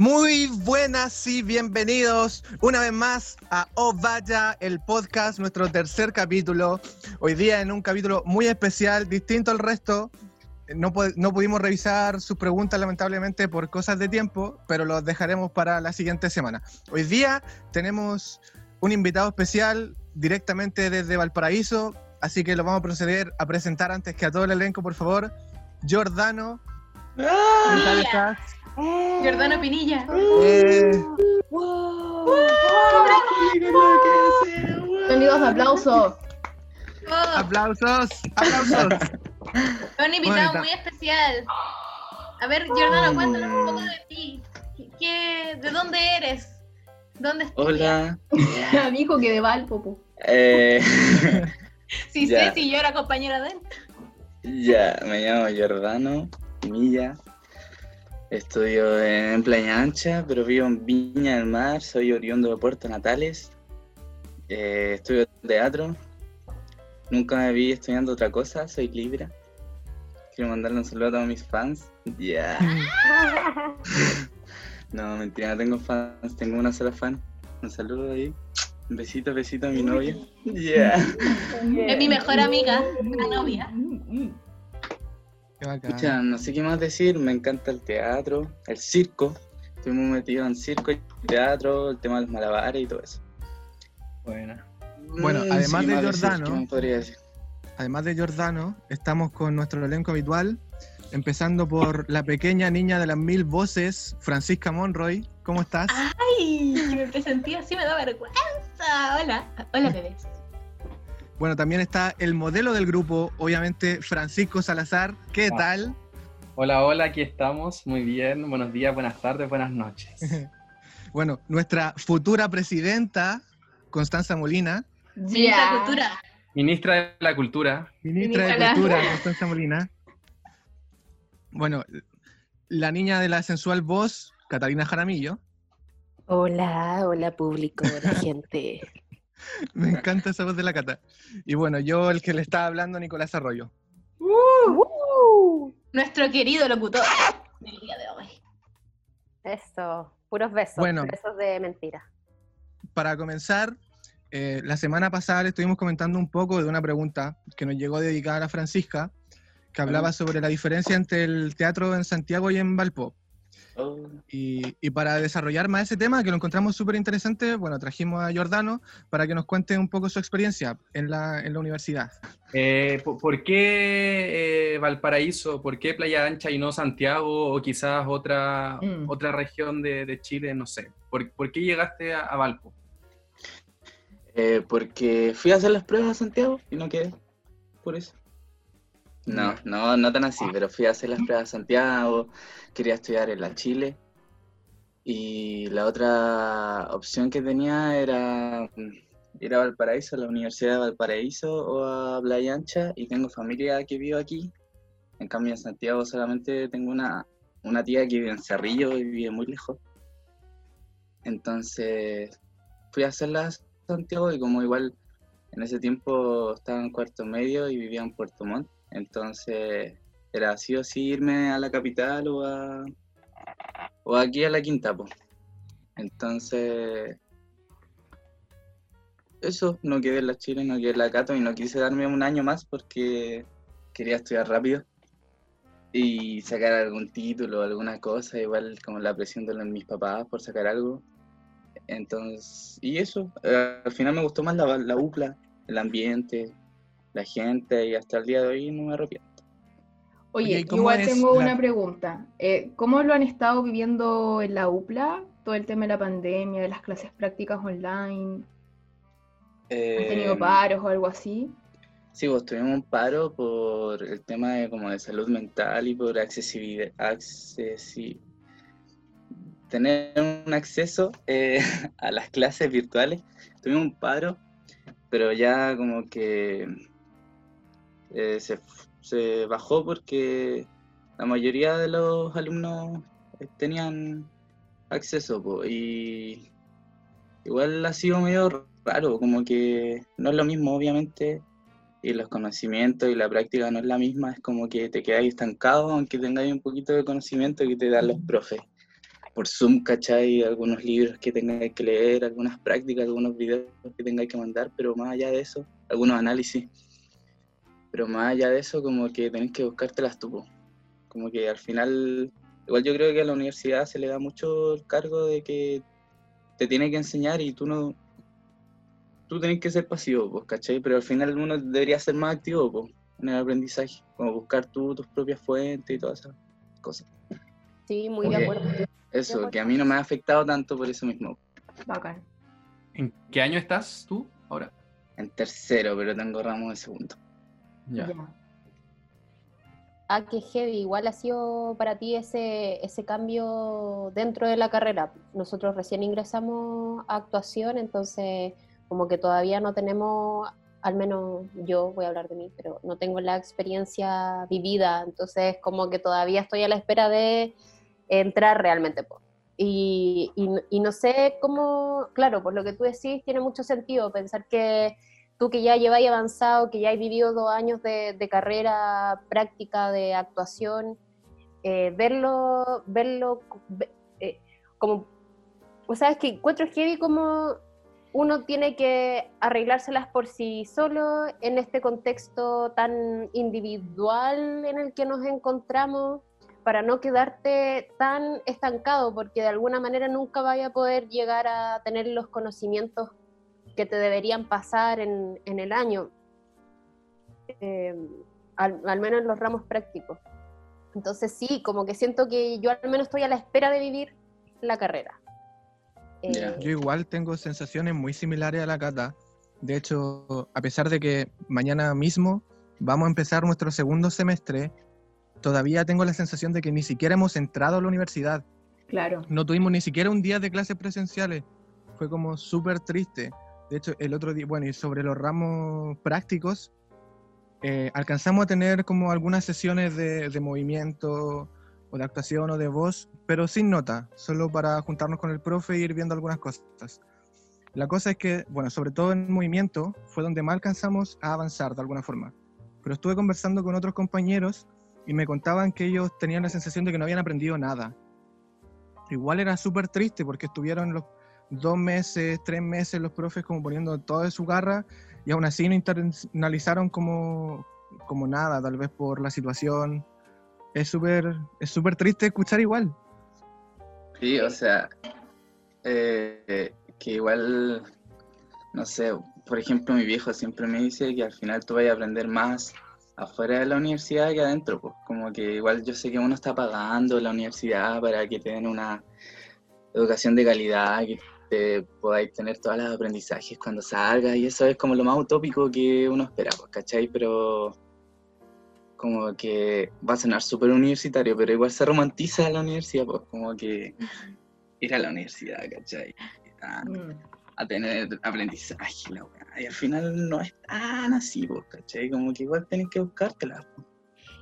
Muy buenas y bienvenidos una vez más a Oh Vaya, el podcast, nuestro tercer capítulo. Hoy día en un capítulo muy especial, distinto al resto. No, no pudimos revisar sus preguntas lamentablemente por cosas de tiempo, pero los dejaremos para la siguiente semana. Hoy día tenemos un invitado especial directamente desde Valparaíso, así que lo vamos a proceder a presentar antes que a todo el elenco, por favor. Giordano. ¿Qué tal estás? Jordano Pinilla. Eh, Sonidos de aplauso. Oh, aplausos, aplausos. un invitado muy especial. A ver, Jordano, cuéntanos un poco de ti. ¿Qué, ¿De dónde eres? ¿Dónde estudias? Hola. Dijo que de Valpo. po. Eh, Sí, sé si yo era compañera de él. ya, me llamo Giordano Milla. Estudio en Playa Ancha, pero vivo en Viña del Mar. Soy oriundo de Puerto Natales. Eh, estudio teatro. Nunca me vi estudiando otra cosa. Soy Libra. Quiero mandarle un saludo a todos mis fans. Ya. No, mentira, no tengo fans. Tengo una sola fan. Un saludo ahí. Un besito, besito a mi novia. Ya. Es mi mejor amiga, la novia. Escucha, no sé qué más decir, me encanta el teatro, el circo. Estoy muy metido en circo y teatro, el tema de los malabares y todo eso. Bueno, Bueno, Mm, además sí, de más decir, Giordano- ¿qué más podría decir? Además de Giordano, estamos con nuestro elenco habitual, empezando por la pequeña niña de las mil voces, Francisca Monroy. ¿Cómo estás? Ay, me presenté así, me da vergüenza. Hola, hola bebés. Bueno, también está el modelo del grupo, obviamente Francisco Salazar. ¿Qué Ah. tal? hola, hola, aquí estamos. Muy bien. Buenos días, buenas tardes, buenas noches. Bueno, nuestra futura presidenta, Constanza Molina, Ministra de Cultura. Ministra de la Cultura. ministra de Cultura, Constanza Molina. Bueno, la niña de la sensual voz, Catalina Jaramillo. Hola, hola público, hola gente. Me encanta esa voz de la Cata. Y bueno, yo el que le estaba hablando, Nicolás Arroyo. Nuestro querido locutor del día de hoy. Eso, puros besos, Bueno. besos de mentira. Para comenzar, eh, la semana pasada le estuvimos comentando un poco de una pregunta que nos llegó dedicada a Francisca, que hablaba sobre la diferencia entre el teatro en Santiago y en Valpo. Y, y para desarrollar más ese tema, que lo encontramos súper interesante, bueno, trajimos a Giordano para que nos cuente un poco su experiencia en la, en la universidad. Eh, ¿por, por qué eh, Valparaíso? ¿Por qué Playa Ancha y no Santiago o quizás otra, Mm. otra región de, de Chile? No sé. ¿Por, por qué llegaste a, a Valpo? eh, porque fui a hacer las pruebas a Santiago y no quedé. Por eso. No, no, no tan así, pero fui a hacer las pruebas a Santiago, quería estudiar en la Chile. Y la otra opción que tenía era mm, ir a Valparaíso, a la Universidad de Valparaíso o a Playa Ancha, y tengo familia que vive aquí. En cambio, en Santiago solamente tengo una, una tía que vive en Cerrillo y vive muy lejos. Entonces, fui a hacerlas a Santiago y como igual en ese tiempo estaba en cuarto medio y vivía en Puerto Montt, entonces era sí o irme a la capital o, a, o aquí a la Quinta. Entonces, eso, no quedé en la Chile, no quedé en la Cato y no quise darme un año más porque quería estudiar rápido y sacar algún título, alguna cosa, igual como la presión de mis papás por sacar algo. Entonces, y eso, eh, al final me gustó más la, la el ambiente, la gente y hasta el día de hoy no me arrepiento. Oye, Oye, ¿y cómo igual tengo la- una pregunta. Eh, ¿Cómo lo han estado viviendo en la UPLA? Todo el tema de la pandemia, de las clases prácticas online. ¿Han tenido Eh, paros o algo así? Sí, pues tuvimos un paro por el tema de, como de salud mental y por accesibilidad, accesi- tener un acceso eh, a las clases virtuales. Tuvimos un paro, pero ya como que eh, se, bajó porque la mayoría de los alumnos eh, tenían acceso y igual ha sido medio raro, como que no es lo mismo obviamente y los conocimientos y la práctica no es la misma, es como que te quedáis estancado aunque tengáis un poquito de conocimiento que te dan los profes. por Zoom, ¿cachai? Algunos libros que tengáis que leer, algunas prácticas, algunos videos que tengáis que mandar, pero más allá de eso, algunos análisis. Pero más allá de eso, como que tenéis que buscártelas tú. Como que al final, igual yo creo que a la universidad se le da mucho el cargo de que te tiene que enseñar y tú no. Tú tenés que ser pasivo, pues, ¿cachai? Pero al final uno debería ser más activo, pues, en el aprendizaje. Como buscar tú tus propias fuentes y todas esas cosas. Sí, muy de Ok. acuerdo. Eso, que a mí no me ha afectado tanto por eso mismo. Bacán. ¿En qué año estás tú ahora? En tercero, pero tengo ramos de segundo. Ya. Ya. Ah, qué heavy. Igual ha sido para ti ese, ese cambio dentro de la carrera. Nosotros recién ingresamos a actuación, entonces como que todavía no tenemos, al menos yo voy a hablar de mí, pero no tengo la experiencia vivida, entonces como que todavía estoy a la espera de entrar realmente. y, y no sé cómo, claro, por lo que tú decís, tiene mucho sentido pensar que tú que ya lleváis avanzado, que ya has vivido dos años de, carrera práctica de actuación, eh, verlo, verlo ve- eh, como, o sea, es que encuentro heavy como uno tiene que arreglárselas por sí solo en este contexto tan individual en el que nos encontramos para no quedarte tan estancado, porque de alguna manera nunca vaya a poder llegar a tener los conocimientos que te deberían pasar en, en el año, eh, al, al menos en los ramos prácticos. Entonces sí, como que siento que yo al menos estoy a la espera de vivir la carrera. Eh, Ya. Yo igual tengo sensaciones muy similares a la Cata. De hecho, a pesar de que mañana mismo vamos a empezar nuestro segundo semestre, todavía tengo la sensación de que ni siquiera hemos entrado a la universidad. Claro. No tuvimos ni siquiera un día de clases presenciales. Fue como súper triste. De hecho, el otro día, bueno, y sobre los ramos prácticos, eh, alcanzamos a tener como algunas sesiones de, de movimiento o de actuación o de voz, pero sin nota, solo para juntarnos con el profe e ir viendo algunas cosas. La cosa es que, bueno, sobre todo en movimiento, fue donde más alcanzamos a avanzar de alguna forma. Pero estuve conversando con otros compañeros y me contaban que ellos tenían la sensación de que no habían aprendido nada. Igual era súper triste porque estuvieron los dos meses, tres meses los profes como poniendo todo de su garra y aún así no internalizaron como, como nada, tal vez por la situación. Es súper es súper triste escuchar igual. Sí, o sea, eh, que igual, no sé, por ejemplo, mi viejo siempre me dice que al final tú vas a aprender más afuera de la universidad que adentro, pues como que igual yo sé que uno está pagando la universidad para que te una educación de calidad, te podáis tener todos los aprendizajes cuando salgas, y eso es como lo más utópico que uno espera, pues, ¿cachai? Pero como que va a sonar súper universitario, pero igual se romantiza la universidad, pues como que ir a la universidad, ¿cachai? A, Mm. a tener aprendizaje, la weá. Y al final no es tan así, pues, ¿cachai? Como que igual tenés que buscártela. pues.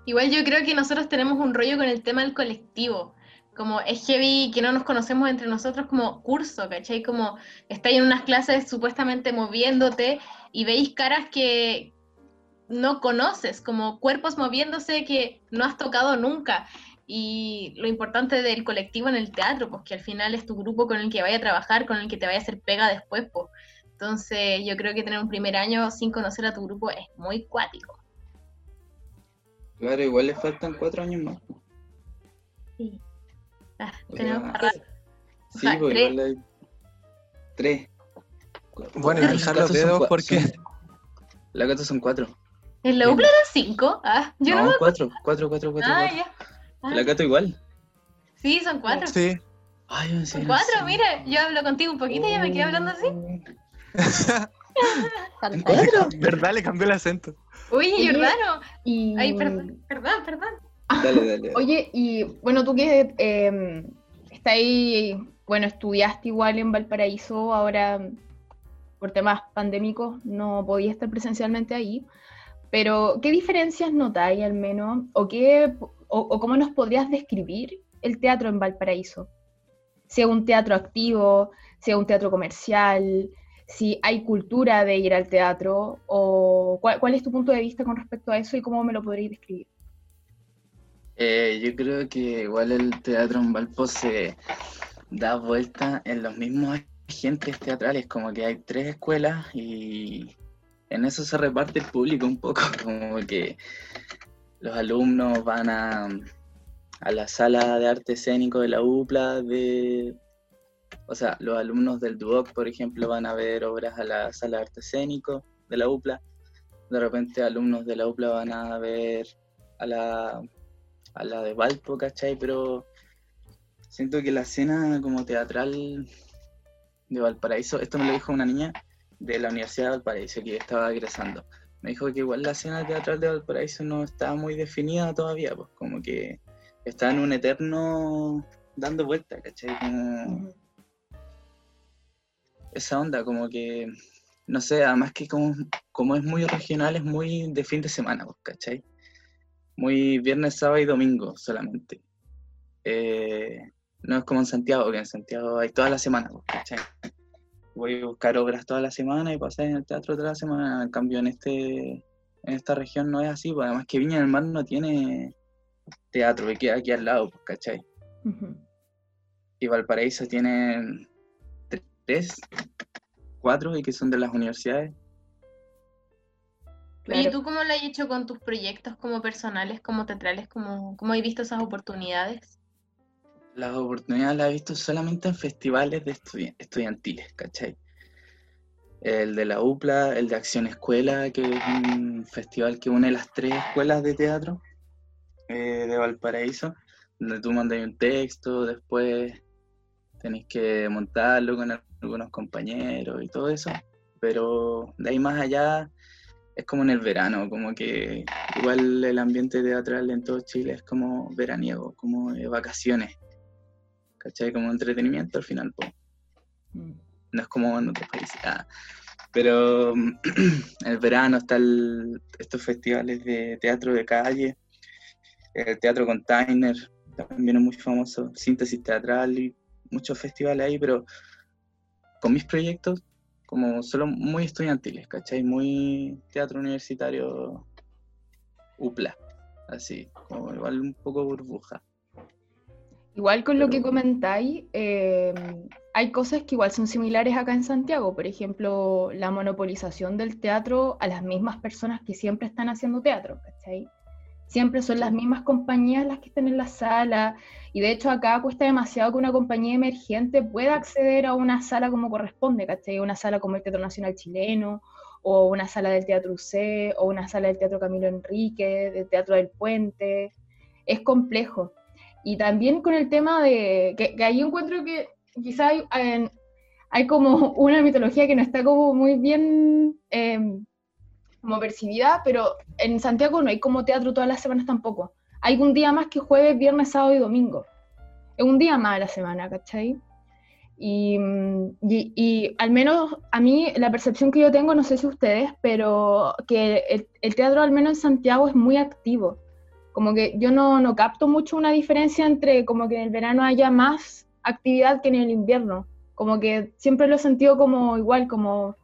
Igual yo creo que nosotros tenemos un rollo con el tema del colectivo. Como es heavy que no nos conocemos entre nosotros como curso, ¿cachai? Como estáis en unas clases supuestamente moviéndote y veis caras que no conoces, como cuerpos moviéndose que no has tocado nunca. Y lo importante del colectivo en el teatro, pues que al final es tu grupo con el que vaya a trabajar, con el que te vaya a hacer pega después, pues. Entonces yo creo que tener un primer año sin conocer a tu grupo es muy cuático. Claro, igual le faltan cuatro años más. Sí. Ah, tenemos para- Sí, pues tres. igual hay tres. Bueno, cruzar los son dedos porque- son- Los gatos son cuatro. ¿En la UPLA eran cinco? Ah, yo no, cuatro, cuatro, cuatro, cuatro. Ah, cuatro. ya. Ah, La gato igual. sí, son cuatro. Sí. Ay, Son cuatro, no sé. mira, yo hablo contigo un poquito y ya me quedé hablando así. ¿Verdad? Le cambió el acento. Oye, Jordano. Y... Ay, perdón, perdón, perdón. Oye, y bueno, tú que eh, está ahí, bueno, estudiaste igual en Valparaíso, ahora por temas pandémicos no podías estar presencialmente ahí, pero ¿qué diferencias notáis al menos? ¿O, qué, o, cómo nos podrías describir el teatro en Valparaíso? Sea un teatro activo, sea un teatro comercial, si hay cultura de ir al teatro, o cuál, cuál es tu punto de vista con respecto a eso y cómo me lo podríais describir. Eh, yo creo que igual el teatro en Valpo se da vuelta en los mismos agentes teatrales, como que hay tres escuelas y en eso se reparte el público un poco, como que los alumnos van a, a la sala de arte escénico de la UPLA, de, o sea, los alumnos del DUOC, por ejemplo, van a ver obras a la sala de arte escénico de la UPLA, de repente alumnos de la UPLA van a ver a la, a la de Valpo, ¿cachai? Pero siento que la escena como teatral de Valparaíso, esto me lo dijo una niña de la Universidad de Valparaíso que estaba egresando. Me dijo que igual la escena teatral de Valparaíso no está muy definida todavía, pues como que está en un eterno dando vuelta, ¿cachai? Como esa onda, como que, no sé, además que como, como es muy regional, es muy de fin de semana, pues, ¿cachai? Muy viernes, sábado y domingo solamente. Eh, no es como en Santiago, que en Santiago hay toda la semana, ¿cachai? Voy a buscar obras toda la semana y pasar en el teatro toda la semana. En cambio, en este en esta región no es así, pues además que Viña del Mar no tiene teatro, que queda aquí al lado, pues, ¿cachai? Y Valparaíso tiene tres, cuatro, y que son de las universidades. Claro. ¿tú cómo lo has hecho con tus proyectos como personales, como teatrales? ¿Cómo, cómo has visto esas oportunidades? Las oportunidades las he visto solamente en festivales de estudi- estudiantiles, ¿cachai? El de la UPLA, el de Acción Escuela, que es un festival que une las tres escuelas de teatro eh, de Valparaíso, donde tú mandas un texto, después tenés que montarlo con algunos compañeros y todo eso, pero de ahí más allá es como en el verano, como que igual el ambiente teatral en todo Chile es como veraniego, como de vacaciones, ¿cachai? Como entretenimiento al final, po. Mm. no es como en otros países. ah. Pero el verano están estos festivales de teatro de calle, el Teatro Container, también es muy famoso, síntesis teatral y muchos festivales ahí, pero con mis proyectos como solo muy estudiantiles, ¿cachai? Muy teatro universitario UPLA, así, como igual un poco burbuja. Igual con lo que comentáis, eh, hay cosas que igual son similares acá en Santiago. Por ejemplo, la monopolización del teatro a las mismas personas que siempre están haciendo teatro, ¿cachai? Siempre son las mismas compañías las que están en la sala. Y de hecho acá cuesta demasiado que una compañía emergente pueda acceder a una sala como corresponde, ¿cachai? Una sala como el Teatro Nacional Chileno, o una sala del Teatro UC, o una sala del Teatro Camilo Enrique, del Teatro del Puente. Es complejo. Y también con el tema de que, ahí encuentro que quizá hay, como una mitología que no está como muy bien eh, como percibida, pero en Santiago no hay como teatro todas las semanas tampoco. Hay un día más que jueves, viernes, sábado y domingo. Es un día más a la semana, ¿cachai? Y, mm, y- y al menos a mí la percepción que yo tengo, no sé si ustedes, pero que el, el teatro al menos en Santiago es muy activo como que yo no, no capto mucho una diferencia entre como que en el verano haya más actividad que en el invierno. Como que siempre lo he sentido como igual, como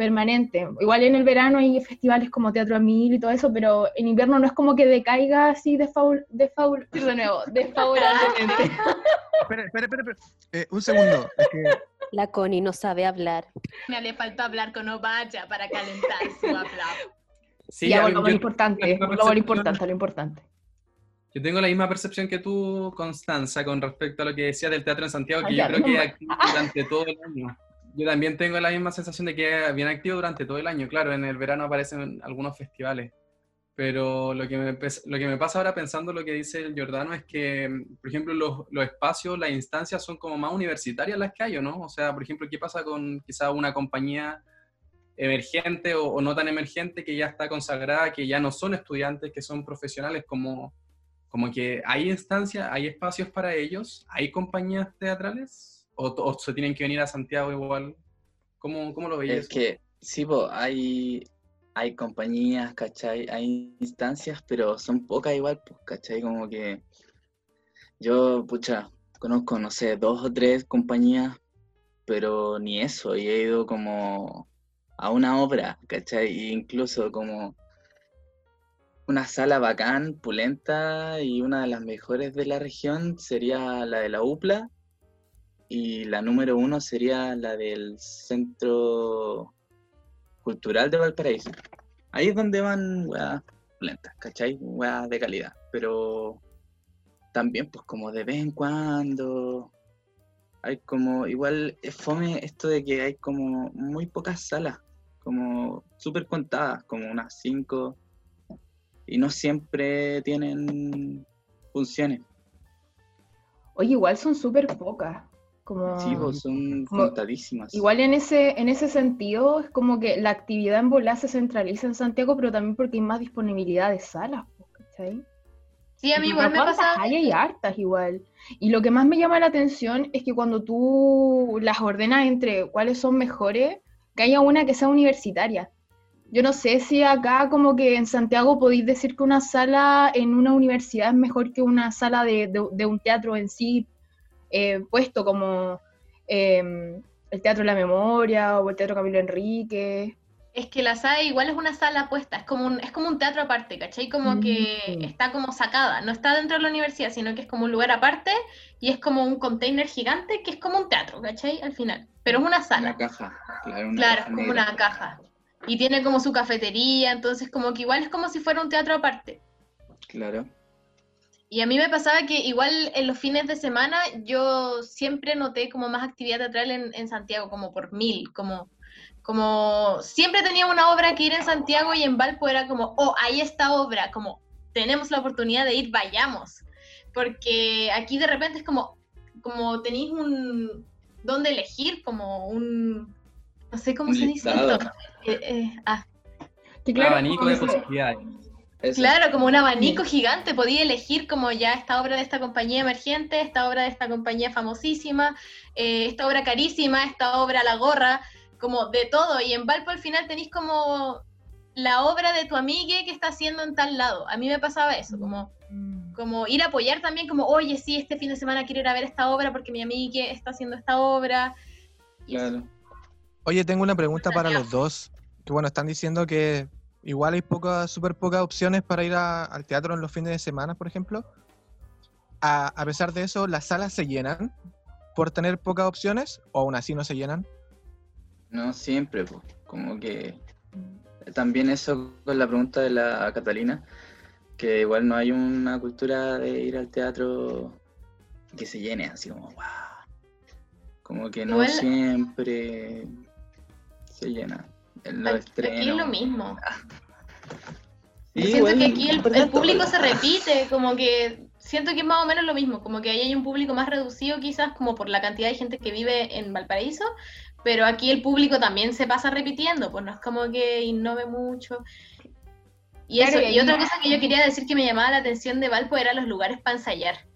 permanente. Igual en el verano hay festivales como Teatro a Mil y todo eso, pero en invierno no es como que decaiga así de faul, de faul, de nuevo, desfavorablemente. Espera, espera, espera. espera. Eh, un segundo. es que La Connie no sabe hablar. Me le faltó hablar con Ovaya para calentar su aplauso. Sí, ya, volvamos lo yo- importante, lo importante, lo importante. Yo tengo la misma percepción que tú, Constanza, con respecto a lo que decía del teatro en Santiago, que yo creo que activo durante todo el año. Yo también tengo la misma sensación de que es bien activo durante todo el año. Claro, en el verano aparecen algunos festivales. Pero lo que me, lo que me pasa ahora pensando lo que dice el Giordano es que, por ejemplo, los, los espacios, las instancias son como más universitarias las que hay, ¿o no? O sea, por ejemplo, ¿qué pasa con quizá una compañía emergente o, o no tan emergente que ya está consagrada, que ya no son estudiantes, que son profesionales, como, como que hay instancias, hay espacios para ellos, hay compañías teatrales, o, o se tienen que venir a Santiago igual. ¿Cómo, cómo lo veis? Es que, sí, po, hay, hay compañías, ¿cachai? Hay instancias, pero son pocas igual, pues, ¿cachai? Como que yo, pucha, conozco, no sé, dos o tres compañías, pero ni eso, y he ido como a una obra, ¿cachai? E incluso como una sala bacán, pulenta y una de las mejores de la región sería la de la UPLA y la número uno sería la del Centro Cultural de Valparaíso. Ahí es donde van weas lentas, ¿cachai? Weas de calidad. Pero también, pues, como de vez en cuando. Hay como, igual es fome esto de que hay como muy pocas salas, como súper contadas, como unas cinco, y no siempre tienen funciones. Oye, igual son súper pocas. Como, Sí, pues son como- contadísimas. Igual en ese, en ese sentido, es como que la actividad en bola se centraliza en Santiago, pero también porque hay más disponibilidad de salas, pues, ¿cachai? Sí, a mí igual me ¿cuántas pasa. hay? Hay hartas igual. Y lo que más me llama la atención es que cuando tú las ordenas entre cuáles son mejores, que haya una que sea universitaria. Yo no sé si acá como que en Santiago podéis decir que una sala en una universidad es mejor que una sala de, de- de un teatro en sí, eh, puesto como eh, el Teatro de la Memoria o el Teatro Camilo Enrique. Es que la sala igual es una sala puesta, es como un, es como un teatro aparte, ¿cachai? Como que Mm. está como sacada, no está dentro de la universidad, sino que es como un lugar aparte y es como un container gigante que es como un teatro, ¿cachai? Al final, pero es una Una sala, caja, claro, una claro, es caja como negra. una caja. Y tiene como su cafetería, entonces como que igual es como si fuera un teatro aparte. Claro. Y a mí me pasaba que igual en los fines de semana yo siempre noté como más actividad teatral en, en Santiago, como por mil, como, como siempre tenía una obra que ir en Santiago y en Valpo era como, oh, ahí está obra, como tenemos la oportunidad de ir, vayamos. Porque aquí de repente es como, como tenéis un, donde elegir, como un, no sé cómo Un se dice esto. Eh, eh, ah, Que claro, abanico de posibilidades. Eso. Claro, como un abanico gigante, podía elegir como ya esta obra de esta compañía emergente, esta obra de esta compañía famosísima, eh, esta obra carísima, esta obra la gorra, como de todo. Y en Valpo al final tenéis como la obra de tu amigue que está haciendo en tal lado. A mí me pasaba eso, como, Mm. como ir a apoyar también, como, oye, sí, este fin de semana quiero ir a ver esta obra porque mi amigue está haciendo esta obra. Y eso. Claro. Oye, tengo una pregunta para los dos. Que bueno, están diciendo que igual hay pocas, súper pocas opciones para ir a- al teatro en los fines de semana, por ejemplo. A, a pesar de eso, ¿las salas se llenan por tener pocas opciones o aún así no se llenan? No siempre, pues. Como que también eso con la pregunta de la Catalina, que igual no hay una cultura de ir al teatro que se llene así como wow. Como que no Igual- siempre se llena. En los Aquí, aquí es lo mismo. Sí, Yo siento que aquí el, público se repite, como que siento que es más o menos lo mismo, como que ahí hay un público más reducido quizás como por la cantidad de gente que vive en Valparaíso, pero aquí el público también se pasa repitiendo, pues no es como que innove mucho. Y Claro, eso, y otra cosa que yo quería decir que me llamaba la atención de Valpo eran los lugares para ensayar.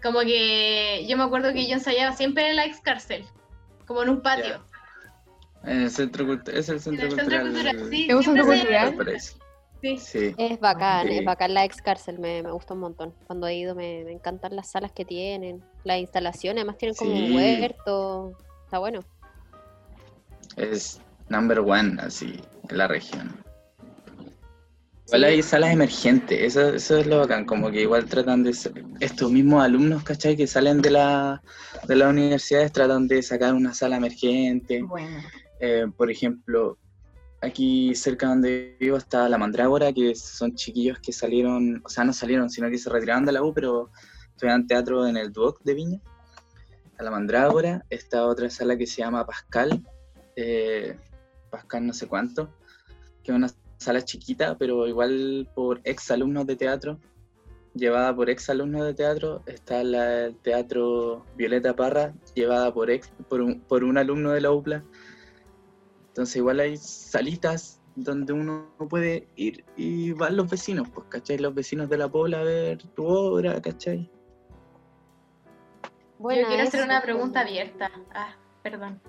Como que yo me acuerdo que yo ensayaba siempre en la ex cárcel, como en un patio. El centro cultu- es el En centro el centro cultural. sí, ¿Es un centro cultural? Sí. Sí. Es bacán, Sí. es bacán la ex cárcel, me, me gusta un montón. Cuando he ido me, me encantan las salas que tienen, las instalaciones, además tienen como Sí. un huerto, está bueno. Es number one, así, en la región. Igual hay salas emergentes, eso, eso es lo bacán, como que igual tratan de, ser- estos mismos alumnos, ¿cachai? Que salen de, la, de las universidades tratan de sacar una sala emergente. Bueno. Eh, por ejemplo, aquí cerca donde vivo está La Mandrágora, que son chiquillos que salieron, o sea, no salieron, sino que se retiraron de la U, pero estudian teatro en el Duoc de Viña. A La Mandrágora, está otra sala que se llama Pascal, eh, Pascal no sé cuánto, que es una sala chiquita, pero igual por ex alumnos de teatro, llevada por ex alumnos de teatro, está la, el teatro Violeta Parra, llevada por, ex, por, un, por un alumno de la UPLA. Entonces igual hay salitas donde uno puede ir y van los vecinos, pues, ¿cachai? Los vecinos de la Pobla a ver tu obra, ¿cachai? Buena Yo quiero hacer una pregunta abierta. Ah, perdón.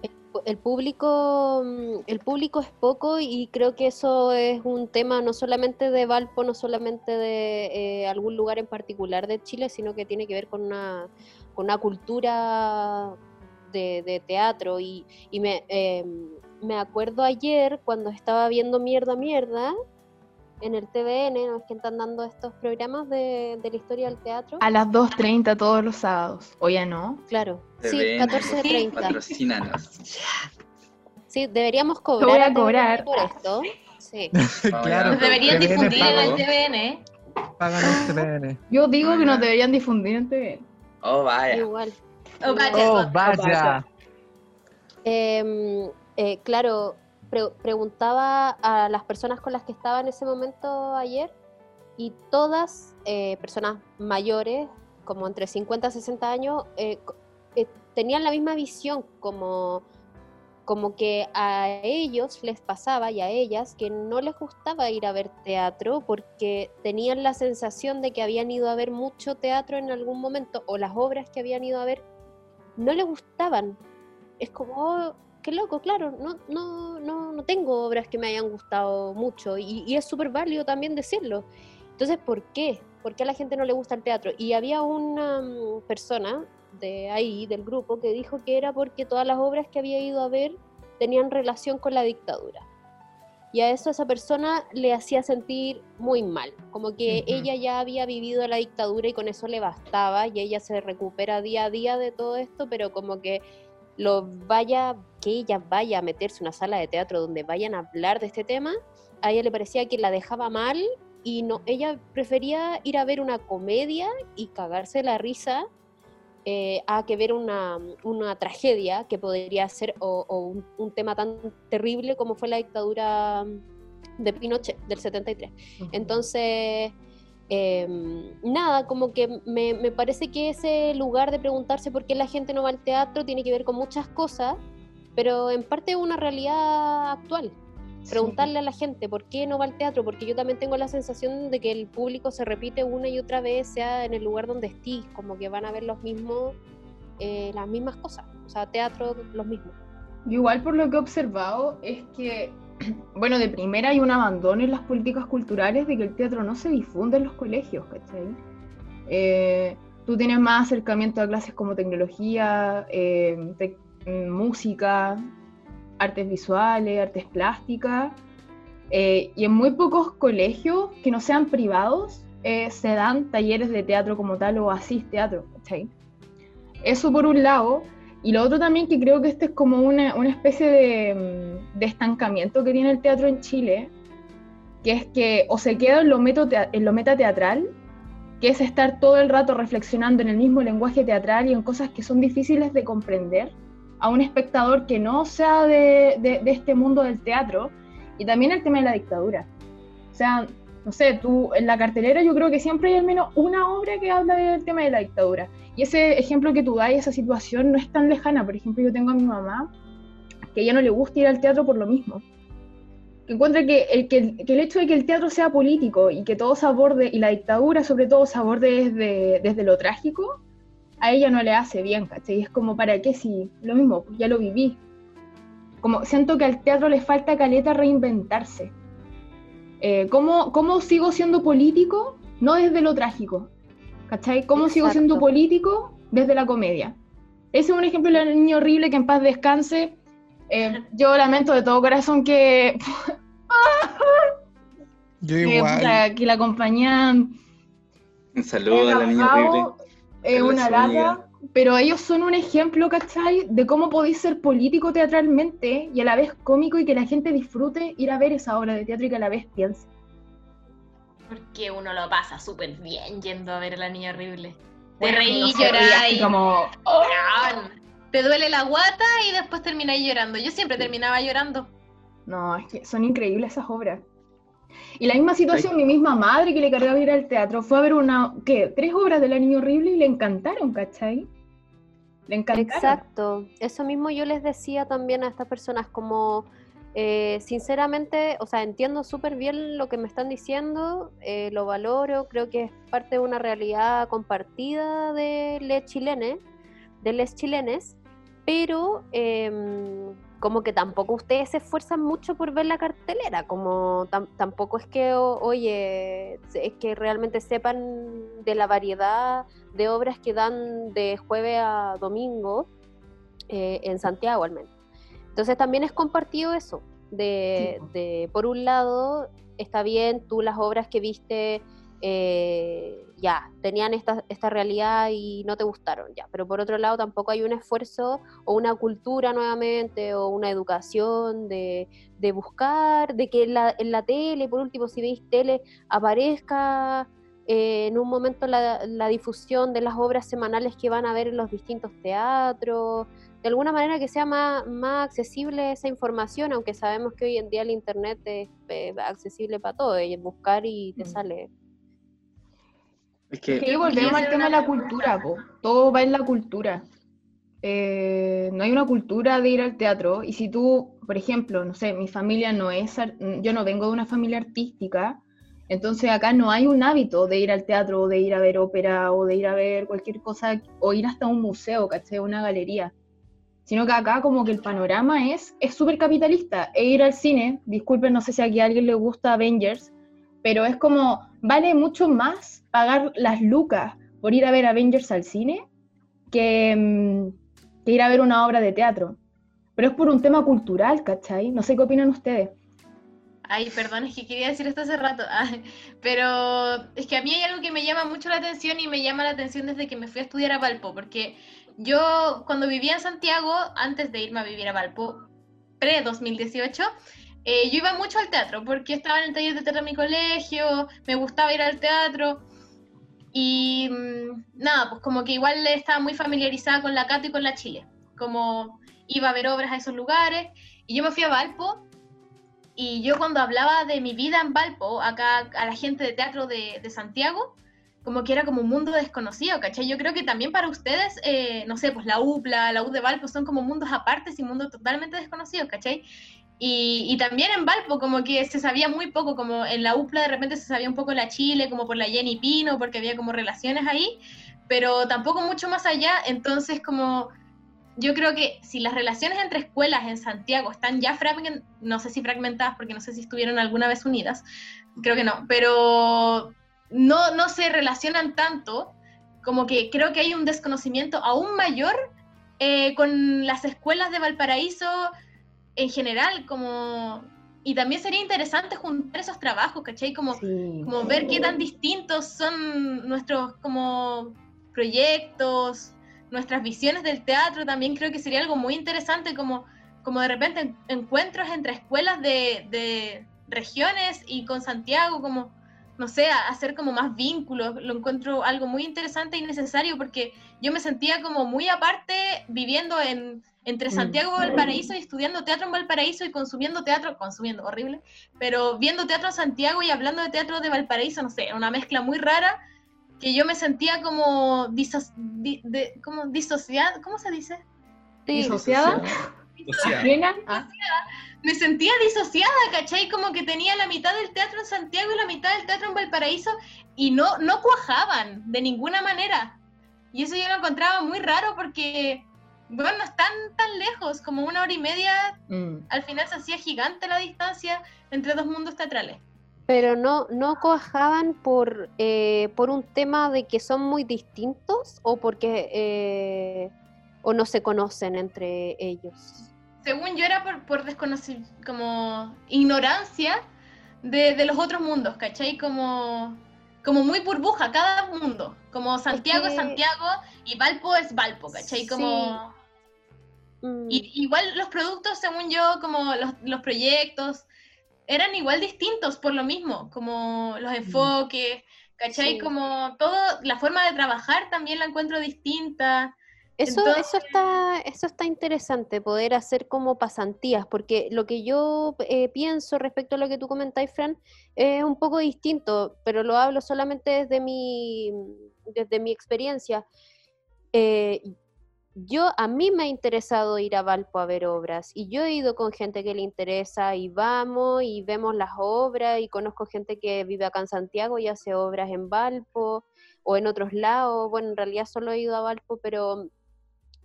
El público, mm, el público es poco y creo que eso es un tema no solamente de Valpo, no solamente de eh, algún lugar en particular de Chile, sino que tiene que ver con una, con una cultura de, de teatro. Y, y me, eh, me acuerdo ayer cuando estaba viendo Mierda Mierda, en el TVN, ¿no es que están dando estos programas de, de la historia del teatro? A las 2.30 todos los sábados. ¿O ya no? Claro, sí, TVN, 14.30. Patrocínanos. Sí, deberíamos voy cobrar a TVN cobrar. por esto. Sí. claro. Nos deberían TVN difundir en el. TVN. Pagan el TVN. Yo digo que nos deberían difundir en TV. Oh, vaya. Igual. Oh, vaya. Oh, vaya. Em, eh, claro, pre- preguntaba a las personas con las que estaba en ese momento ayer y todas eh, personas mayores, como entre 50 y 60 años, eh, eh, tenían la misma visión, como, como que a ellos les pasaba y a ellas que no les gustaba ir a ver teatro porque tenían la sensación de que habían ido a ver mucho teatro en algún momento o las obras que habían ido a ver no les gustaban. Es como, oh, qué loco, claro, no, no, no, no tengo obras que me hayan gustado mucho y, y es súper válido también decirlo. Entonces, ¿por qué? ¿Por qué a la gente no le gusta el teatro? Y había una mm, persona de ahí, del grupo, que dijo que era porque todas las obras que había ido a ver tenían relación con la dictadura. Y a eso esa persona le hacía sentir muy mal, como que ella ya había vivido la dictadura y con eso le bastaba y ella se recupera día a día de todo esto, pero como que lo vaya, que ella vaya a meterse en una sala de teatro donde vayan a hablar de este tema, a ella le parecía que la dejaba mal y no, ella prefería ir a ver una comedia y cagarse la risa eh, a que ver una, una tragedia que podría ser o, o un, un tema tan terrible como fue la dictadura de Pinochet del 73. Entonces, em, nada, como que me, me parece que ese lugar de preguntarse por qué la gente no va al teatro tiene que ver con muchas cosas, pero en parte es una realidad actual. Preguntarle a la gente por qué no va al teatro, porque yo también tengo la sensación de que el público se repite una y otra vez, sea en el lugar donde estés, como que van a ver los mismos, eh, las mismas cosas, o sea, teatro, los mismos. Igual por lo que he observado es que, bueno, de primera hay un abandono en las políticas culturales de que el teatro no se difunde en los colegios, ¿cachai? Eh, tú tienes más acercamiento a clases como tecnología, eh, música, artes visuales, artes plásticas, eh, y en muy pocos colegios que no sean privados eh, se dan talleres de teatro como tal o así teatro, ¿cachai? Eso por un lado. Y lo otro también que creo que este es como una, una especie de, mm, de estancamiento que tiene el teatro en Chile, que es que o se queda en lo, en lo metateatral, que es estar todo el rato reflexionando en el mismo lenguaje teatral y en cosas que son difíciles de comprender a un espectador que no sea de, de- este mundo del teatro, y también el tema de la dictadura. O sea, no sé, tú en la cartelera yo creo que siempre hay al menos una obra que habla del tema de la dictadura. Y ese ejemplo que tú das, esa situación no es tan lejana. Por ejemplo, yo tengo a mi mamá que a ella no le gusta ir al teatro por lo mismo. Que encuentra que el, que el hecho de que el teatro sea político y que todo se aborde, y la dictadura sobre todo se aborde desde, desde lo trágico, a ella no le hace bien, ¿cachai? Es como, ¿para qué si? Lo mismo, ya lo viví. Como siento que al teatro le falta caleta reinventarse. Eh, ¿cómo, ¿Cómo sigo siendo político? No desde lo trágico, ¿cachai? ¿Cómo sigo siendo político? Desde la comedia. Ese es un ejemplo del niño horrible que en paz descanse. Eh, yo lamento de todo corazón que, Yo que, igual. puta, que la compañía Un saludo a la niña horrible. Es una lata, pero ellos son un ejemplo, ¿cachai? De cómo podéis ser político teatralmente y a la vez cómico y que la gente disfrute ir a ver esa obra de teatro y que a la vez piense. Porque uno lo pasa súper bien yendo a ver a la niña horrible. Te Bueno, reí, lloráis. como, Weón. Te duele la guata y después termináis llorando. Yo siempre terminaba llorando. No, es que son increíbles esas obras. Y la misma situación, mi misma madre que le cargaba ir al teatro fue a ver una, ¿qué? Tres obras de La Niña Horrible y le encantaron, ¿cachai? Le encantaron. Exacto, eso mismo yo les decía también a estas personas, como eh, sinceramente, o sea, entiendo súper bien lo que me están diciendo, eh, lo valoro, creo que es parte de una realidad compartida de les chilenes, de les chilenes, pero em, como que tampoco ustedes se esfuerzan mucho por ver la cartelera, como tam- tampoco es que, o- oye, es que realmente sepan de la variedad de obras que dan de jueves a domingo eh, en Santiago al menos. Entonces también es compartido eso, de, Sí, de, por un lado, está bien, tú las obras que viste eh, ya, tenían esta, esta realidad y no te gustaron, ya. Pero por otro lado, tampoco hay un esfuerzo o una cultura nuevamente o una educación de, buscar, de que en la, en la tele, por último, si veis tele, aparezca eh, en un momento la, la, difusión de las obras semanales que van a ver en los distintos teatros, de alguna manera que sea más, más accesible esa información, aunque sabemos que hoy en día el Internet es eh, accesible para todo, es buscar y te mm. sale es que, volvemos al tema de la cultura, todo va en la cultura. Eh, no hay una cultura de ir al teatro y si tú, por ejemplo, no sé, mi familia no es, yo no vengo de una familia artística, entonces acá no hay un hábito de ir al teatro o de ir a ver ópera o de ir a ver cualquier cosa o ir hasta un museo, ¿cachai? Una galería. Sino que acá como que el panorama es súper capitalista. E ir al cine, disculpen, no sé si aquí a alguien le gusta Avengers, pero es como, vale mucho más pagar las lucas por ir a ver Avengers al cine que, mm, que, ir a ver una obra de teatro. Pero es por un tema cultural, ¿cachai? No sé qué opinan ustedes. Ay, perdón, es que quería decir esto hace rato, pero es que a mí hay algo que me llama mucho la atención y me llama la atención desde que me fui a estudiar a Valpo, porque yo cuando vivía en Santiago, antes de irme a vivir a Valpo, pre-2018, eh, yo iba mucho al teatro porque estaba en el taller de teatro de mi colegio, me gustaba ir al teatro y mm, nada, pues como que igual estaba muy familiarizada con la Cato y con la Chile, como iba a ver obras a esos lugares y yo me fui a Valpo y yo cuando hablaba de mi vida en Valpo, acá a la gente de teatro de, de Santiago, como que era como un mundo desconocido, ¿cachai? Yo creo que también para ustedes, eh, no sé, pues la UPLA, la U de Valpo son como mundos apartes y mundos totalmente desconocidos, ¿cachai? Y, también en Valpo, como que se sabía muy poco, como en la UPLA de repente se sabía un poco la Chile, como por la Jenny Pino, porque había como relaciones ahí, pero tampoco mucho más allá. Entonces, como yo creo que si las relaciones entre escuelas en Santiago están ya fragmentadas, no sé si fragmentadas, porque no sé si estuvieron alguna vez unidas, creo que no, pero no, no se relacionan tanto, como que creo que hay un desconocimiento aún mayor eh, con las escuelas de Valparaíso en general, como... Y también sería interesante juntar esos trabajos, ¿cachai? Como, como ver qué tan distintos son nuestros como proyectos, nuestras visiones del teatro, también creo que sería algo muy interesante como, como de repente encuentros entre escuelas de, de regiones y con Santiago, como, no sé, hacer como más vínculos, lo encuentro algo muy interesante y necesario porque yo me sentía como muy aparte viviendo en, entre mm. Santiago y Valparaíso y estudiando teatro en Valparaíso y consumiendo teatro, consumiendo, horrible, pero viendo teatro en Santiago y hablando de teatro de Valparaíso, no sé, una mezcla muy rara que yo me sentía como, como disociada, ¿cómo se dice? ¿Disociada? Ah. Me sentía disociada, ¿cachai? Como que tenía la mitad del teatro en Santiago y la mitad del teatro en Valparaíso y no, no cuajaban de ninguna manera. Y eso yo lo encontraba muy raro porque bueno, no están tan lejos, como una hora y media, mm. al final se hacía gigante la distancia entre dos mundos teatrales. Pero no, no coajaban por, eh, por un tema de que son muy distintos o porque eh, o no se conocen entre ellos. Según yo era por, por desconocer, como ignorancia de, de los otros mundos, ¿cachai? Como como muy burbuja cada mundo. Como Santiago es, Santiago y Valpo es Valpo, ¿cachai? Como... Mm. igual los productos, según yo, como los, proyectos, eran igual distintos por lo mismo, como los mm. enfoques, ¿cachai? Como todo, la forma de trabajar también la encuentro distinta. Eso, eso, está, eso está interesante, poder hacer como pasantías, porque lo que yo eh, pienso respecto a lo que tú comentáis, Fran, es un poco distinto, pero lo hablo solamente desde mi, desde mi experiencia. Eh, yo, a mí me ha interesado ir a Valpo a ver obras, y yo he ido con gente que le interesa, y vamos, y vemos las obras, y conozco gente que vive acá en Santiago y hace obras en Valpo, o en otros lados, bueno, en realidad solo he ido a Valpo, pero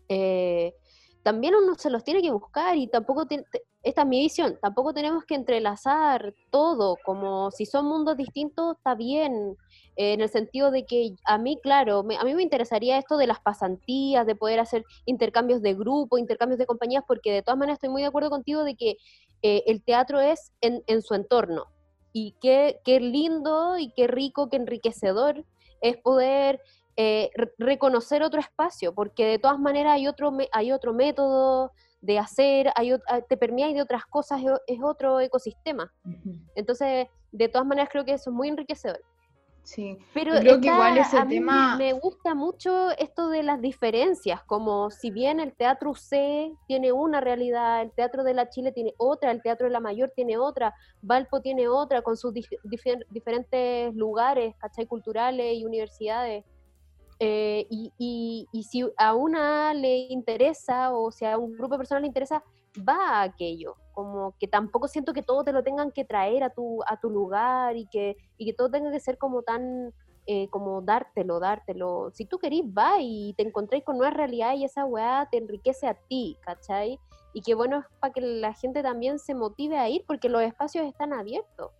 eh, también uno se los tiene que buscar y tampoco, esta es mi visión, tampoco tenemos que entrelazar todo, como si son mundos distintos, está bien, eh, en el sentido de que a mí, claro, a mí me interesaría esto de las pasantías, de poder hacer intercambios de grupo, intercambios de compañías, porque de todas maneras estoy muy de acuerdo contigo de que eh, el teatro es en, en su entorno, y qué, qué lindo y qué rico, qué enriquecedor es poder eh, reconocer otro espacio, porque de todas maneras hay otro, hay otro método de hacer, hay, ah, te permite de otras cosas, es, otro ecosistema. Entonces, de todas maneras creo que eso es muy enriquecedor. Sí, pero creo que igual ese tema... me gusta mucho esto de las diferencias, como si bien el teatro C tiene una realidad, el teatro de la Chile tiene otra, el teatro de la Mayor tiene otra, Valpo tiene otra, con sus diferentes lugares, ¿cachai? Culturales y universidades. Eh, y, y, si a una le interesa o si a un grupo de personas le interesa, va a aquello. Como que tampoco siento que todo te lo tengan que traer a tu, a tu lugar y que, y que todo tenga que ser como tan, eh, como dártelo, dártelo. Si tú querís, va y te encontréis con nueva realidad y esa weá te enriquece a ti, ¿cachai? Y que bueno es para que la gente también se motive a ir porque los espacios están abiertos.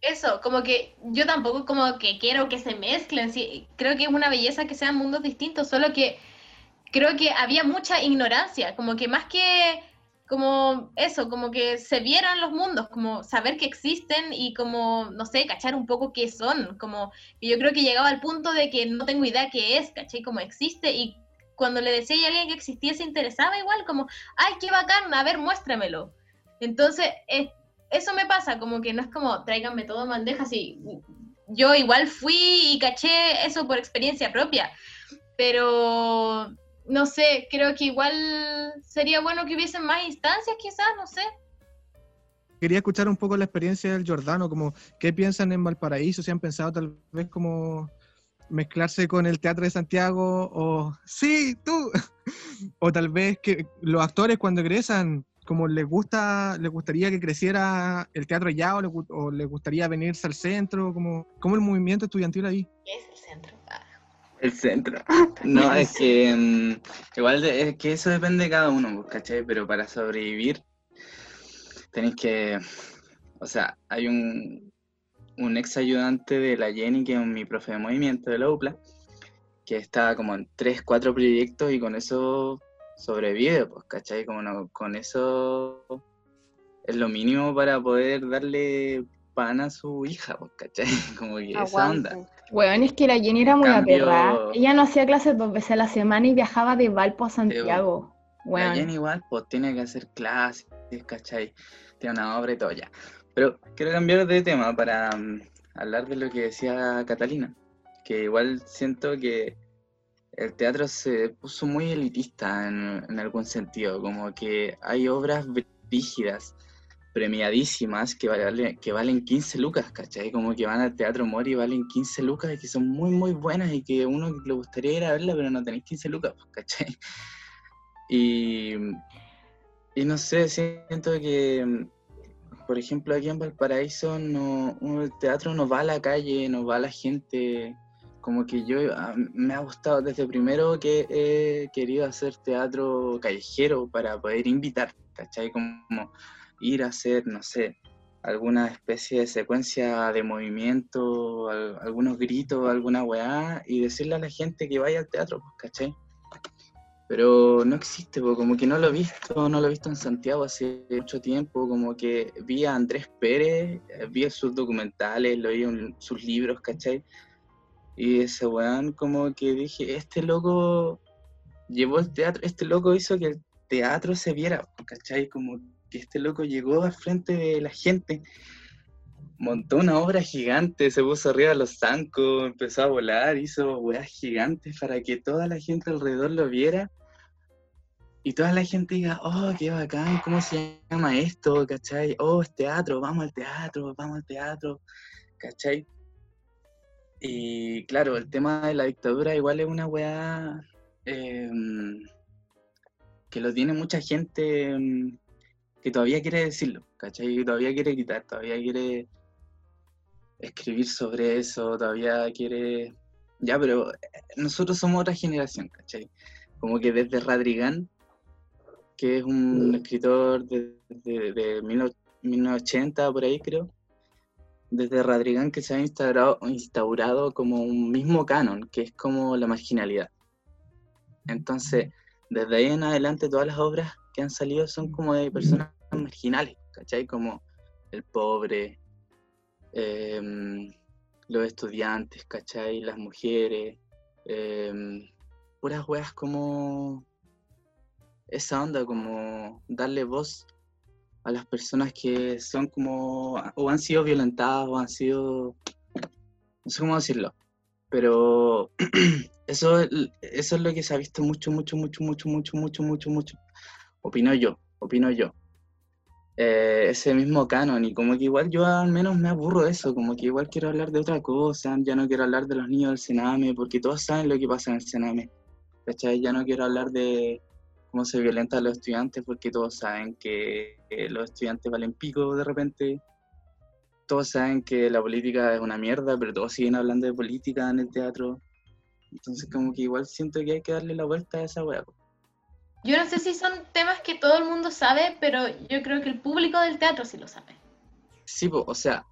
Eso, como que yo tampoco como que quiero que se mezclen, sí, creo que es una belleza que sean mundos distintos, solo que creo que había mucha ignorancia, como que más que como eso, como que se vieran los mundos, como saber que existen y como, no sé, cachar un poco qué son, como yo creo que llegaba al punto de que no tengo idea qué es, caché, como existe y cuando le decía a alguien que existía se interesaba igual, como, ay, qué bacán, a ver, muéstramelo. Entonces, eso me pasa, como que no es como, tráiganme todo en bandejas y yo igual fui y caché eso por experiencia propia, pero no sé, creo que igual sería bueno que hubiesen más instancias quizás, no sé. Quería escuchar un poco la experiencia del Jordano, como qué piensan en Valparaíso, si han pensado tal vez como mezclarse con el Teatro de Santiago o sí, tú, o tal vez que los actores cuando egresan, como les gusta, les gustaría que creciera el teatro allá o, les, gustaría venirse al centro, como, como el movimiento estudiantil ahí. ¿Qué es el centro? Ah. El centro. No, es que mm, igual es que eso depende de cada uno, pues, ¿cachai? Pero para sobrevivir tenéis que, o sea, hay un, un ex ayudante de la Jenny, que es mi profe de movimiento de la UPLA, que está como en tres, cuatro proyectos y con eso sobrevive, pues, ¿cachai? Como con eso es lo mínimo para poder darle pan a su hija, pues, ¿cachai? Como que esa onda. Bueno, es que la Jenny era muy aperrada. Ella no hacía clases dos veces a la semana y viajaba de Valpo a Santiago. La Jenny igual, pues, tiene que hacer clases, ¿cachai? Tiene una obra y todo ya. Pero quiero cambiar de tema para mm, hablar de lo que decía Catalina, que igual siento que el teatro se puso muy elitista en, algún sentido, como que hay obras rígidas, premiadísimas, que, vale, que valen 15 lucas, ¿cachai? Como que van al Teatro Mori y valen 15 lucas y que son muy, muy buenas y que uno le gustaría ir a verla, pero no tenéis 15 lucas, pues, ¿cachai? Y, y no sé, siento que por ejemplo, aquí en Valparaíso no, el teatro no va a la calle, no va a la gente. Como que yo me ha gustado desde primero que he querido hacer teatro callejero para poder invitar, ¿cachai? Como ir a hacer, no sé, alguna especie de secuencia de movimiento, algunos gritos, alguna weá, y decirle a la gente que vaya al teatro, ¿cachai? Pero no existe, como que no lo he visto, no lo he visto en Santiago hace mucho tiempo, como que vi a Andrés Pérez, eh, vi sus documentales, lo vi en sus libros, ¿cachai? Y ese weón como que dije, este loco llevó el teatro, este loco hizo que el teatro se viera, ¿cachai? Como que este loco llegó al frente de la gente, montó una obra gigante, se puso arriba de los zancos, empezó a volar, hizo weas gigantes para que toda la gente alrededor lo viera y toda la gente diga, oh, qué bacán, ¿cómo se llama esto? ¿Cachai? Oh, es teatro, vamos al teatro, vamos al teatro, ¿cachai? Y claro, el tema de la dictadura igual es una weá em, que lo tiene mucha gente em, que todavía quiere decirlo, ¿cachai? Que todavía quiere quitar, todavía quiere escribir sobre eso, todavía quiere... Ya, pero eh, nosotros somos otra generación, ¿cachai? Como que desde Radrigán que es un escritor de, de, 1980, por ahí creo, desde Radrigán que se ha instaurado, instaurado como un mismo canon, que es como la marginalidad. Entonces, desde ahí en adelante todas las obras que han salido son como de personas marginales, ¿cachai? Como el pobre, em, los estudiantes, ¿cachai? Las mujeres, em, puras weas como esa onda, como darle voz a las personas que son como, o han sido violentadas, o han sido, no sé cómo decirlo, pero eso, eso es lo que se ha visto mucho, mucho, mucho, mucho, mucho, mucho, mucho, mucho. Opino yo, opino yo. Eh, ese mismo canon y como que igual yo al menos me aburro de eso, como que igual quiero hablar de otra cosa, ya no quiero hablar de los niños del Sename, porque todos saben lo que pasa en el Sename, ¿cachai? Ya no quiero hablar de cómo se violenta a los estudiantes, porque todos saben que los estudiantes valen pico de repente, todos saben que la política es una mierda, pero todos siguen hablando de política en el teatro, entonces como que igual siento que hay que darle la vuelta a esa weá. Yo no sé si son temas que todo el mundo sabe, pero yo creo que el público del teatro sí lo sabe. Sí, o sea,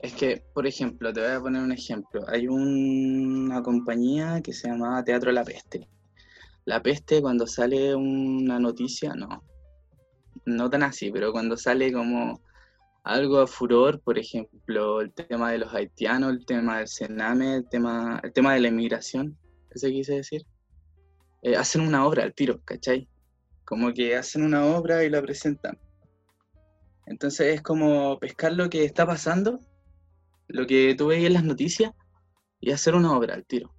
es que, por ejemplo, te voy a poner un ejemplo. Hay una compañía que se llama Teatro La Peste. La Peste, cuando sale una noticia, no, no tan así, pero cuando sale como algo de furor, por ejemplo, el tema de los haitianos, el tema del Sename, el tema, el tema de la inmigración, ese quise decir, eh, hacen una obra al tiro, ¿cachai? Como que hacen una obra y la presentan. Entonces es como pescar lo que está pasando, lo que tú veis en las noticias, y hacer una obra al tiro.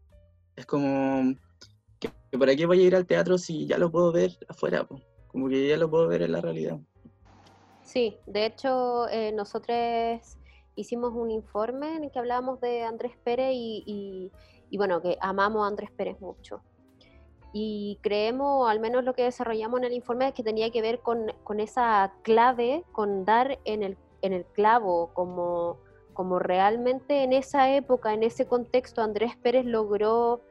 Es como que, para qué voy a ir al teatro si ya lo puedo ver afuera, como que ya lo puedo ver en la realidad. Sí, de hecho eh, nosotros hicimos un informe en el que hablábamos de Andrés Pérez y, y bueno, que amamos a Andrés Pérez mucho y creemos, al menos lo que desarrollamos en el informe, es que tenía que ver con, con esa clave, con dar en el, en el clavo, como, como realmente en esa época, en ese contexto, Andrés Pérez logró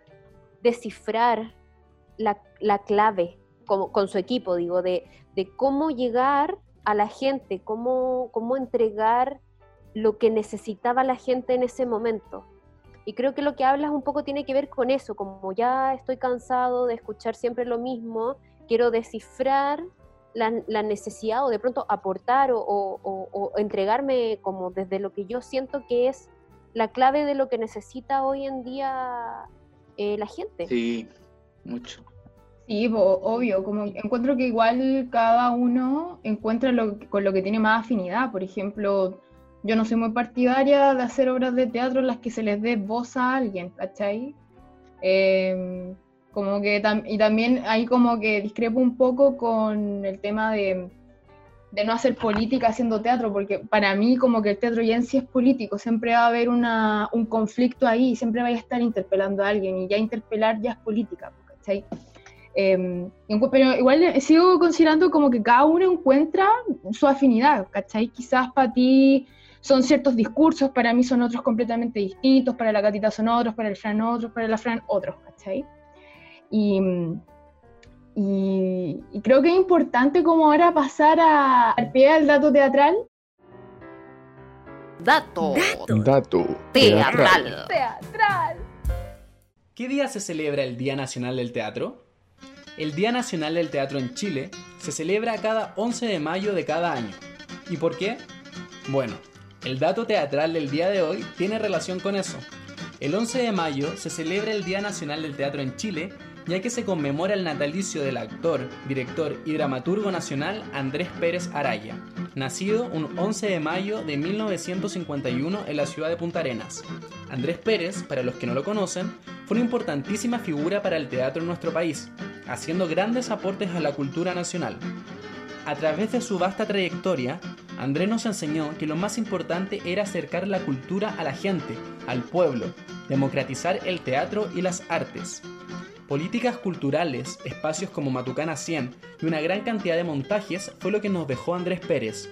descifrar la, la clave con su equipo, digo, de, de cómo llegar a la gente, cómo, cómo entregar lo que necesitaba la gente en ese momento. Y creo que lo que hablas un poco tiene que ver con eso, como ya estoy cansado de escuchar siempre lo mismo, quiero descifrar la, necesidad o de pronto aportar o, entregarme como desde lo que yo siento que es la clave de lo que necesita hoy en día eh, la gente. Sí, mucho. Sí, obvio, como encuentro que igual cada uno encuentra lo, con lo que tiene más afinidad. Por ejemplo, yo no soy muy partidaria de hacer obras de teatro en las que se les dé voz a alguien, ¿cachai? Em, como que y también ahí como que discrepo un poco con el tema de, de, no hacer política haciendo teatro, porque para mí como que el teatro ya en sí es político, siempre va a haber una, un conflicto ahí, siempre va a estar interpelando a alguien, y ya interpelar ya es política, ¿cachai? Eh, pero igual sigo considerando como que cada uno encuentra su afinidad, ¿cachai? Quizás para ti son ciertos discursos, para mí son otros completamente distintos, para la gatita son otros, para el Fran otros, para la Fran otros, ¿cachai? Y, y, creo que es importante como ahora pasar a, al pie al dato teatral. Dato. Dato. Teatral. Teatral. ¿Qué día se celebra el Día Nacional del Teatro? El Día Nacional del Teatro en Chile se celebra cada 11 de mayo de cada año. ¿Y por qué? Bueno, el dato teatral del día de hoy tiene relación con eso. El 11 de mayo se celebra el Día Nacional del Teatro en Chile, ya que se conmemora el natalicio del actor, director y dramaturgo nacional Andrés Pérez Araya, nacido un 11 de mayo de 1951 en la ciudad de Punta Arenas. Andrés Pérez, para los que no lo conocen, fue una importantísima figura para el teatro en nuestro país, haciendo grandes aportes a la cultura nacional. A través de su vasta trayectoria, Andrés nos enseñó que lo más importante era acercar la cultura a la gente, al pueblo, democratizar el teatro y las artes. Políticas culturales, espacios como Matucana 100 y una gran cantidad de montajes fue lo que nos dejó Andrés Pérez,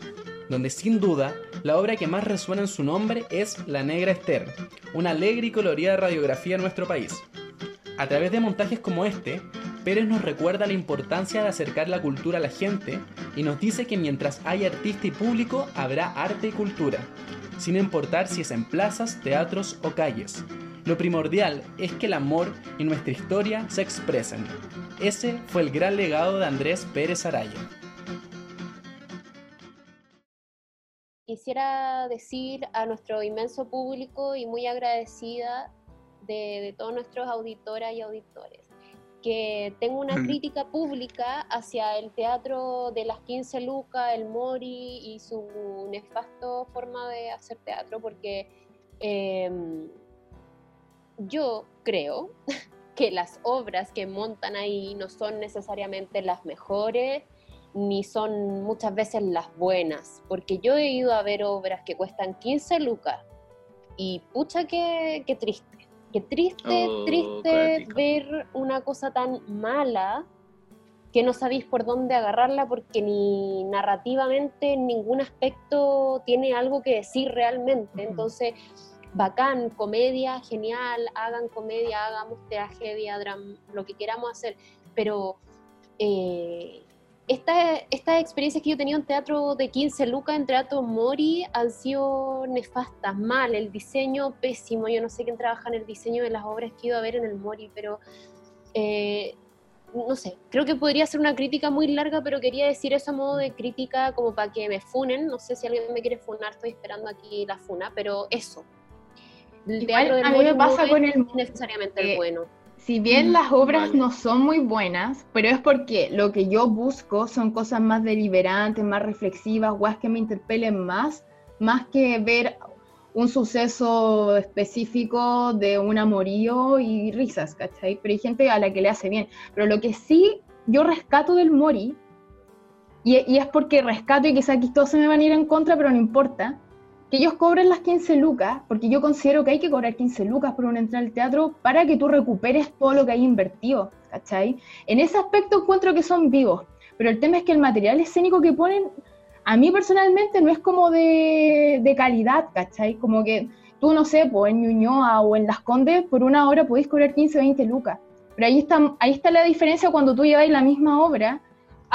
donde sin duda la obra que más resuena en su nombre es La Negra Esther, una alegre y colorida radiografía en nuestro país. A través de montajes como este, Pérez nos recuerda la importancia de acercar la cultura a la gente y nos dice que mientras hay artista y público habrá arte y cultura, sin importar si es en plazas, teatros o calles. Lo primordial es que el amor y nuestra historia se expresen. Ese fue el gran legado de Andrés Pérez Araya. Quisiera decir a nuestro inmenso público y muy agradecida de, de todos nuestros auditoras y auditores, que tengo una crítica pública hacia el teatro de las 15 lucas, el Mori y su nefasto forma de hacer teatro, porque em, yo creo que las obras que montan ahí no son necesariamente las mejores ni son muchas veces las buenas, porque yo he ido a ver obras que cuestan 15 lucas y pucha que, triste, que triste, Oh, triste ver una cosa tan mala que no sabéis por dónde agarrarla porque ni narrativamente en ningún aspecto tiene algo que decir realmente. Entonces, bacán, comedia, genial, hagan comedia, hagamos tragedia, drama, lo que queramos hacer, pero eh, esta- estas experiencias que yo he tenido en teatro de 15 lucas, en teatro Mori, han sido nefastas, mal, el diseño pésimo, yo no sé quién trabaja en el diseño de las obras que ido a ver en el Mori, pero eh, no sé, creo que podría ser una crítica muy larga, pero quería decir eso a modo de crítica como para que me funen, no sé si alguien me quiere funar, estoy esperando aquí la funa, pero eso. Igual a mí me pasa con el necesariamente el que- bueno. Si bien las obras vale. no son muy buenas, pero es porque lo que yo busco son cosas más deliberantes, más reflexivas, guas que me interpelen más, más que ver un suceso específico de un amorío y risas, ¿cachai? Pero hay gente a la que le hace bien. Pero lo que sí yo rescato del Mori, y, y es porque rescato y quizá aquí todos se me van a ir en contra, pero no importa, que ellos cobren las 15 lucas, porque yo considero que hay que cobrar 15 lucas por una entrada al teatro para que tú recuperes todo lo que hay invertido, ¿cachai? En ese aspecto encuentro que son vivos, pero el tema es que el material escénico que ponen, a mí personalmente no es como de, de calidad, ¿cachai? Como que tú, no sé, pues en Ñuñoa o en Las Condes, por una hora podéis cobrar 15 o 20 lucas, pero ahí está, ahí está la diferencia cuando tú lleváis la misma obra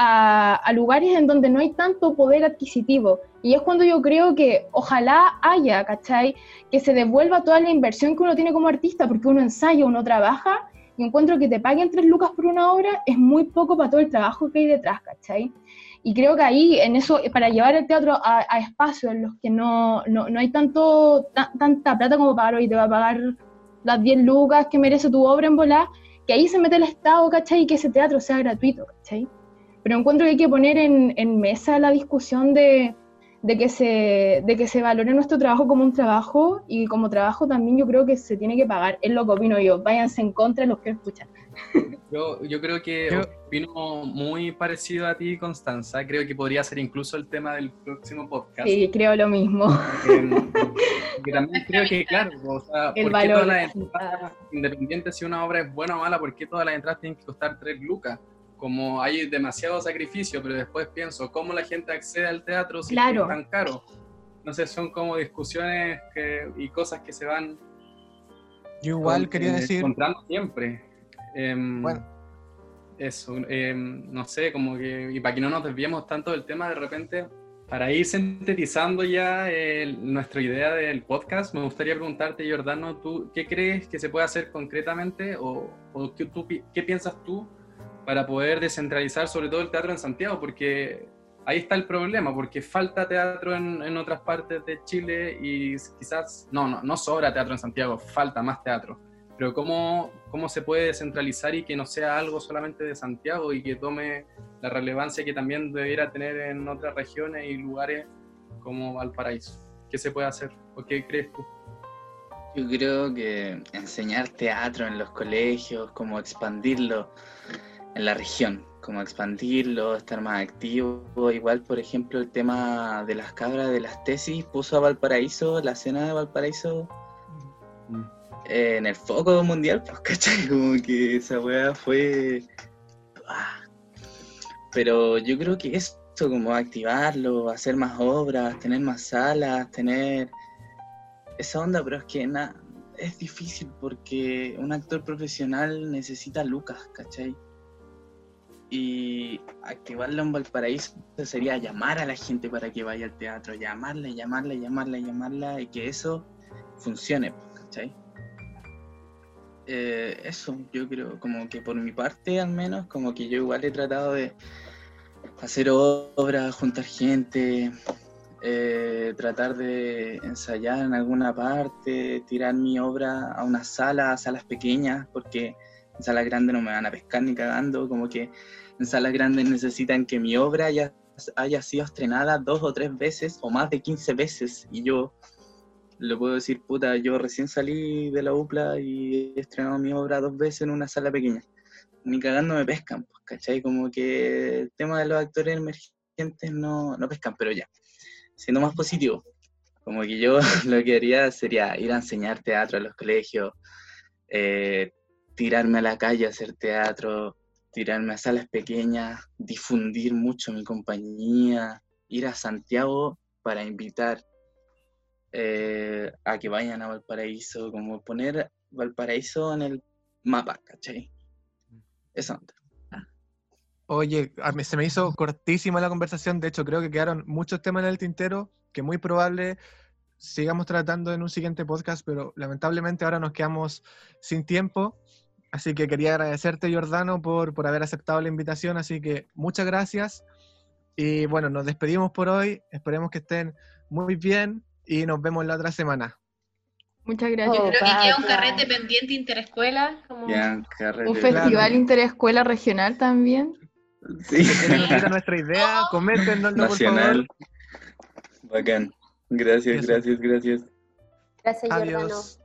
a, a lugares en donde no hay tanto poder adquisitivo. Y es cuando yo creo que ojalá haya, ¿cachai? Que se devuelva toda la inversión que uno tiene como artista, porque uno ensaya, uno trabaja, y encuentro que te paguen tres lucas por una obra es muy poco para todo el trabajo que hay detrás, ¿cachai? Y creo que ahí, en eso, para llevar el teatro a, a espacios en los que no, no, no hay tanto, ta- tanta plata como pagar hoy, te va a pagar las 10 lucas que merece tu obra en volar, que ahí se mete el Estado, ¿cachai? Y que ese teatro sea gratuito, ¿cachai? Pero encuentro que hay que poner en, en mesa la discusión de, de, que se, de que se valore nuestro trabajo como un trabajo y como trabajo también yo creo que se tiene que pagar. Es lo que opino yo. Váyanse en contra los que escuchan. Yo, yo creo que Yo- opino muy parecido a ti, Constanza. Creo que podría ser incluso el tema del próximo podcast. Sí, creo lo mismo. Em, que también creo que, claro, o sea, El ¿por qué valor. todas las entradas, independiente si una obra es buena o mala, por qué todas las entradas tienen que costar 3 lucas? Como hay demasiado sacrificio, pero después pienso, ¿cómo la gente accede al teatro si Claro. es tan caro? Entonces son como discusiones que, y cosas que se van Yo igual con- quería eh, decir, encontrando siempre. Em, Bueno. Eso, em, no sé, como que, y para que no nos desviemos tanto del tema, de repente, para ir sintetizando ya el- nuestra idea del podcast, me gustaría preguntarte, Giordano, ¿tú qué crees que se puede hacer concretamente o, o qué, tú pi- qué piensas tú para poder descentralizar sobre todo el teatro en Santiago? Porque ahí está el problema, porque falta teatro en, en otras partes de Chile y quizás, no, no, no sobra teatro en Santiago, falta más teatro. Pero ¿cómo, ¿cómo se puede descentralizar y que no sea algo solamente de Santiago y que tome la relevancia que también debiera tener en otras regiones y lugares como Valparaíso? ¿Qué se puede hacer? ¿O qué crees tú? Yo creo que enseñar teatro en los colegios, como expandirlo en la región, como expandirlo, estar más activo. Igual, por ejemplo, el tema de las cabras de las tesis puso a Valparaíso, la escena de Valparaíso, en el foco mundial, pues, ¿cachai? Como que esa weá fue... ¡ah! Pero yo creo que eso, como activarlo, hacer más obras, tener más salas, tener esa onda, pero es que es difícil porque un actor profesional necesita lucas, ¿cachai? Y activarlo en Valparaíso sería llamar a la gente para que vaya al teatro, llamarla, llamarla, llamarla, llamarla y que eso funcione, ¿cachai? Eh, eso, yo creo, como que por mi parte al menos, como que yo igual he tratado de hacer obras, juntar gente, eh, tratar de ensayar en alguna parte, tirar mi obra a una sala, a salas pequeñas, porque en salas grandes no me van a pescar ni cagando, como que en salas grandes necesitan que mi obra haya, haya sido estrenada dos o tres veces o más de 15 veces y yo le puedo decir, puta, yo recién salí de la UPLA y he estrenado mi obra dos veces en una sala pequeña. Ni cagando me pescan, pues, ¿cachai? Como que el tema de los actores emergentes no, no pescan, pero ya. Siendo más positivo, como que yo lo que haría sería ir a enseñar teatro a los colegios, eh, tirarme a la calle hacer teatro, tirarme a salas pequeñas, difundir mucho mi compañía, ir a Santiago para invitar eh, a que vayan a Valparaíso, como poner Valparaíso en el mapa, ¿cachai? Eso. Oye, a mí se me hizo cortísima la conversación, de hecho creo que quedaron muchos temas en el tintero que muy probable sigamos tratando en un siguiente podcast, pero lamentablemente ahora nos quedamos sin tiempo, así que quería agradecerte Jordano por, por haber aceptado la invitación, así que muchas gracias y bueno, nos despedimos por hoy, esperemos que estén muy bien y nos vemos la otra semana. Muchas gracias. Oh, Creo que queda un carrete pendiente interescuela. Como... Ya, carrete. Un festival Claro. interescuela regional también. Sí. Si quieren unir a nuestra idea, coméntenoslo por Nacional. favor. Bacán. Gracias, gracias, gracias. Gracias, Jordano. Adiós.